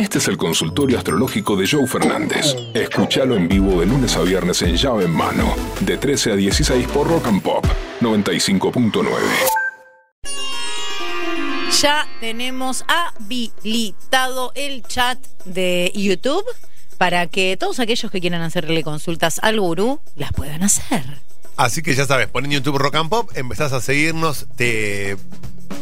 Este es el consultorio astrológico de Joe Fernández. Escúchalo en vivo de lunes a viernes en llave en mano, de 13 a 16 por Rock and Pop 95.9. Ya tenemos habilitado el chat de YouTube para que todos aquellos que quieran hacerle consultas al gurú las puedan hacer. Así que ya sabes, pon en YouTube Rock and Pop, empezás a seguirnos, te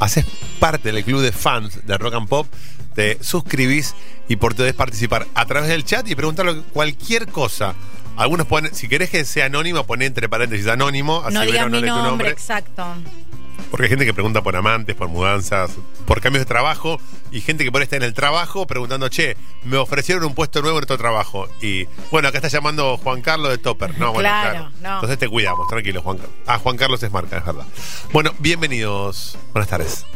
haces parte del club de fans de Rock and Pop, te suscribís y podés participar a través del chat y preguntarle cualquier cosa. Algunos ponen, si querés que sea anónimo, pon entre paréntesis anónimo, así no verán, mi lee tu nombre. exacto. Porque hay gente que pregunta por amantes, por mudanzas, por cambios de trabajo y gente que por ahí está en el trabajo preguntando, che, me ofrecieron un puesto nuevo en otro trabajo. Y bueno, acá está llamando Juan Carlos de Topper. No, bueno, Claro, claro. no. Entonces te cuidamos, tranquilo, Juan Carlos. Ah, Juan Carlos es marca, es verdad. Bueno, bienvenidos. Buenas tardes.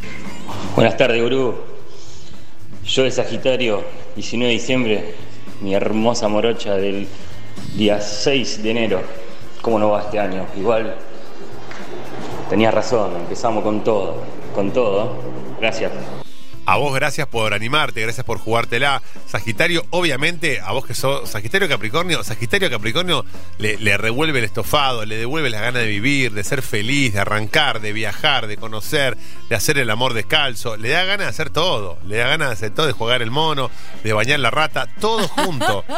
Buenas tardes, gurú. Yo de Sagitario, 19 de diciembre, mi hermosa morocha del día 6 de enero. ¿Cómo no va este año? Igual, tenías razón, empezamos con todo, con todo. Gracias. A vos gracias por animarte, gracias por jugártela. Sagitario, obviamente, a vos que sos Sagitario Capricornio, Sagitario Capricornio le, le revuelve el estofado, le devuelve las ganas de vivir, de ser feliz, de arrancar, de viajar, de conocer, de hacer el amor descalzo. Le da ganas de hacer todo, le da ganas de hacer todo, de jugar el mono, de bañar la rata, todo junto.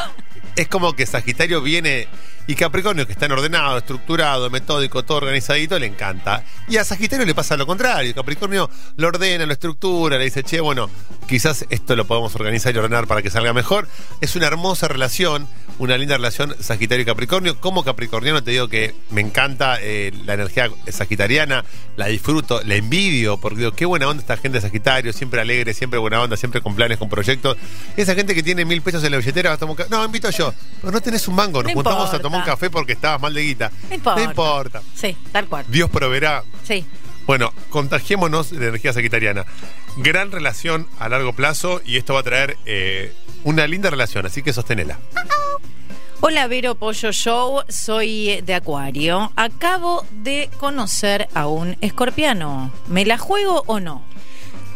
es como que Sagitario viene y Capricornio, que está ordenado, estructurado, metódico, todo organizadito, le encanta. Y a Sagitario le pasa lo contrario. Capricornio lo ordena, lo estructura, le dice, che, bueno, quizás esto lo podemos organizar y ordenar para que salga mejor. Es una hermosa relación, una linda relación Sagitario y Capricornio. Como Capricorniano te digo que me encanta eh, la energía sagitariana, la disfruto, la envidio, porque digo, qué buena onda esta gente de Sagitario, siempre alegre, siempre buena onda, siempre con planes, con proyectos. Esa gente que tiene mil pesos en la billetera va a tomar un No, invito yo. Pero no tenés un mango, nos No juntamos a tomar un café porque estabas mal de guita. No importa. No importa. Sí, tal cual. Dios proveerá. Sí. Bueno, contagiémonos de energía sagitariana. Gran relación a largo plazo y esto va a traer eh, una linda relación, así que sostenela. Hola Vero Pollo Show, soy de Acuario. Acabo de conocer a un escorpiano. ¿Me la juego o no?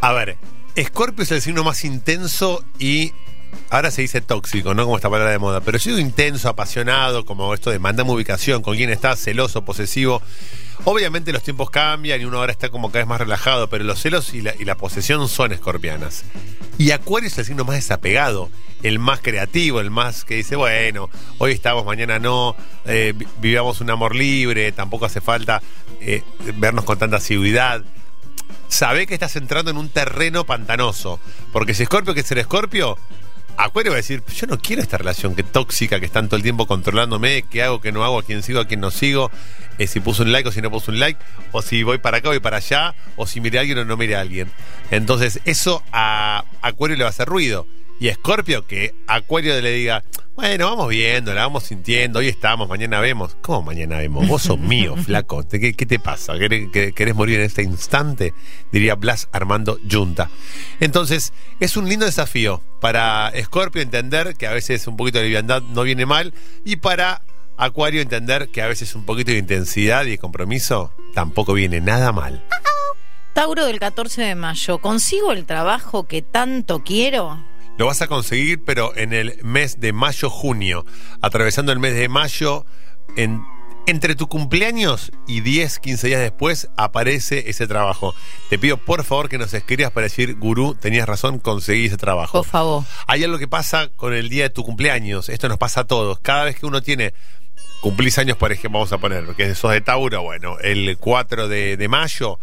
A ver, Escorpio es el signo más intenso y ahora se dice tóxico, no como esta palabra de moda, pero digo intenso, apasionado, como esto de mandame ubicación, con quién estás, celoso, posesivo. Obviamente los tiempos cambian y uno ahora está como cada vez más relajado, pero los celos y la, posesión son escorpianas. Y Acuario es el signo más desapegado, el más creativo, el más que dice, bueno, hoy estamos, mañana no, eh, vi- vivamos un amor libre, tampoco hace falta eh, vernos con tanta asiduidad sabe que estás entrando en un terreno pantanoso. Porque si Scorpio que ser Scorpio, Acuario va a decir, yo no quiero esta relación que tóxica, que están todo el tiempo controlándome, qué hago, qué no hago, a quién sigo, a quién no sigo, eh, si puso un like o si no puso un like, o si voy para acá, voy para allá, o si mire a alguien o no mire a alguien. Entonces, eso a Acuario le va a hacer ruido. Y Scorpio, que Acuario le diga, bueno, vamos viendo, la vamos sintiendo, hoy estamos, mañana vemos. ¿Cómo mañana vemos? Vos sos mío, flaco. ¿Te- ¿Qué, qué te pasa? ¿Querés, que- querés morir en este instante? Diría Blas Armando Junta. Entonces, es un lindo desafío para Scorpio entender que a veces un poquito de liviandad no viene mal y para Acuario entender que a veces un poquito de intensidad y de compromiso tampoco viene nada mal. Tauro del 14 de mayo, ¿consigo el trabajo que tanto quiero? Lo vas a conseguir, pero en el mes de mayo-junio. Atravesando el mes de mayo, en- entre tu cumpleaños y 10, 15 días después, aparece ese trabajo. Te pido por favor que nos escribas para decir, Gurú, tenías razón, conseguí ese trabajo. Por favor. Hay algo que pasa con el día de tu cumpleaños. Esto nos pasa a todos. Cada vez que uno tiene. Cumplís años, por ejemplo, vamos a poner, porque sos de Tauro, bueno, el 4 de, de mayo.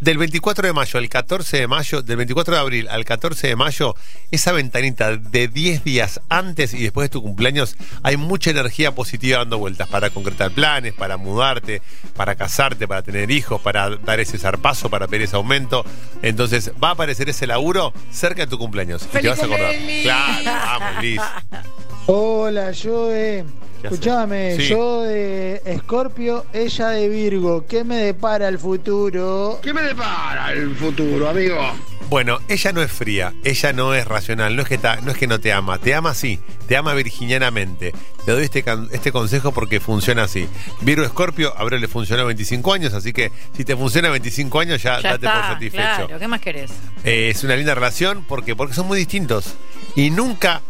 Del 24 de mayo al 14 de mayo, del 24 de abril al 14 de mayo, esa ventanita de 10 días antes y después de tu cumpleaños, hay mucha energía positiva dando vueltas para concretar planes, para mudarte, para casarte, para tener hijos, para dar ese zarpazo, para pedir ese aumento. Entonces va a aparecer ese laburo cerca de tu cumpleaños. y te vas a acordar. Claro, vamos, Liz. Hola, Joe. Sí. yo de Escorpio, ella de Virgo. ¿Qué me depara el futuro? ¿Qué me depara el futuro, amigo? Bueno, ella no es fría, ella no es racional, no es que, ta- no, es que no te ama, te ama sí, te ama virginianamente. Te doy este, este consejo porque funciona así. Virgo Escorpio, a Abril le funcionó 25 años, así que si te funciona 25 años ya, Ya date por satisfecho. claro, ¿qué más querés? Eh, es una linda relación porque, porque son muy distintos. Y nunca,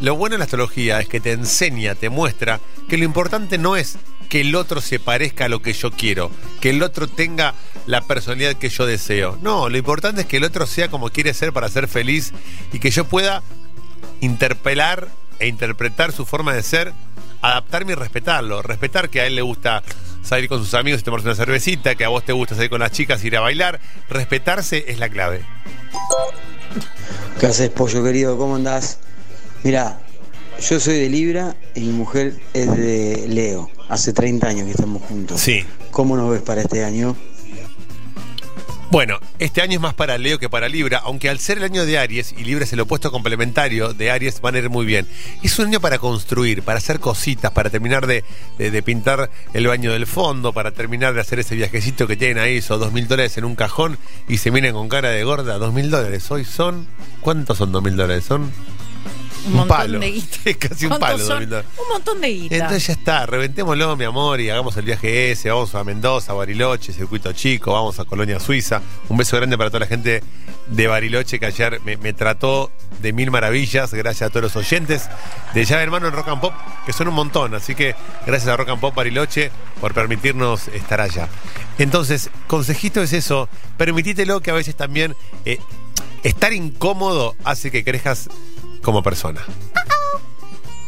lo bueno de la astrología es que te enseña, te muestra que lo importante no es que el otro se parezca a lo que yo quiero, que el otro tenga la personalidad que yo deseo. No, lo importante es que el otro sea como quiere ser para ser feliz y que yo pueda interpelar e interpretar su forma de ser, adaptarme y respetarlo. Respetar que a él le gusta salir con sus amigos y tomarse una cervecita, que a vos te gusta salir con las chicas y ir a bailar. Respetarse es la clave. ¿Qué haces, pollo querido? ¿Cómo andás? Mira, yo soy de Libra y mi mujer es de Leo. Hace 30 años que estamos juntos. Sí. ¿Cómo nos ves para este año? Bueno, este año es más para Leo que para Libra, aunque al ser el año de Aries y Libra es el opuesto complementario de Aries, van a ir muy bien. Es un año para construir, para hacer cositas, para terminar de, de- de pintar el baño del fondo, para terminar de hacer ese viajecito que tienen ahí, esos dos mil dólares en un cajón y se miren con cara de gorda. Dos mil dólares. Hoy son. ¿Cuántos son dos mil dólares? Son. Un montón palo. de guita. Es casi un ¿Cuántos palo, son? Un montón de guita. Entonces ya está, reventémoslo, mi amor, y hagamos el viaje ese. Vamos a Mendoza, Bariloche, Circuito Chico, vamos a Colonia Suiza. Un beso grande para toda la gente de Bariloche que ayer me, me trató de mil maravillas. Gracias a todos los oyentes de Llave Hermano en Rock and Pop, que son un montón. Así que gracias a Rock and Pop Bariloche por permitirnos estar allá. Entonces, consejito es eso, permitítelo que a veces también eh, estar incómodo hace que crezcas como persona.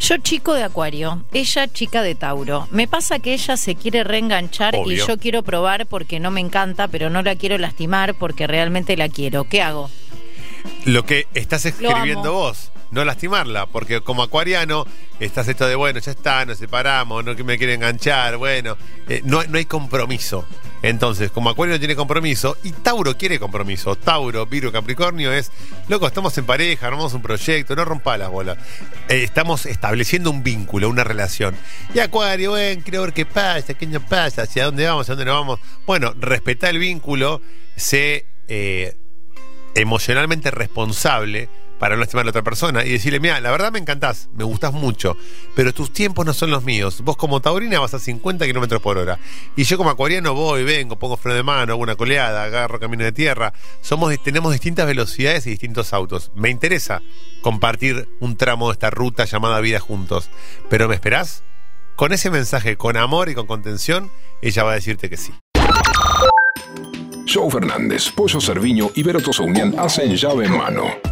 Yo chico de Acuario, ella chica de Tauro. Me pasa que ella se quiere reenganchar y yo quiero probar porque no me encanta, pero no la quiero lastimar porque realmente la quiero. ¿Qué hago? lo que estás escribiendo vos, no lastimarla, porque como acuariano estás esto de, bueno, ya está, nos separamos, no que me quiere enganchar, bueno, eh, no, no hay compromiso. Entonces, como Acuario no tiene compromiso y Tauro quiere compromiso, Tauro, Virgo, Capricornio es, loco, estamos en pareja, armamos un proyecto, no rompa las bolas. Eh, estamos estableciendo un vínculo, una relación. Y Acuario, bueno, quiero ver qué pasa, qué no pasa, hacia dónde vamos, hacia dónde no vamos. Bueno, respetá el vínculo, sé eh, emocionalmente responsable para no lastimar a la otra persona y decirle, mira, la verdad me encantás, me gustás mucho, pero tus tiempos no son los míos. Vos como taurina vas a 50 kilómetros por hora. Y yo como acuariano voy, vengo, pongo freno de mano, hago una coleada, agarro camino de tierra. Somos, tenemos distintas velocidades y distintos autos. Me interesa compartir un tramo de esta ruta llamada vida juntos. Pero ¿me esperás? Con ese mensaje, con amor y con contención, ella va a decirte que sí. Joe Fernández, Pollo Cerviño y Vero Tosaunian hacen llave en mano.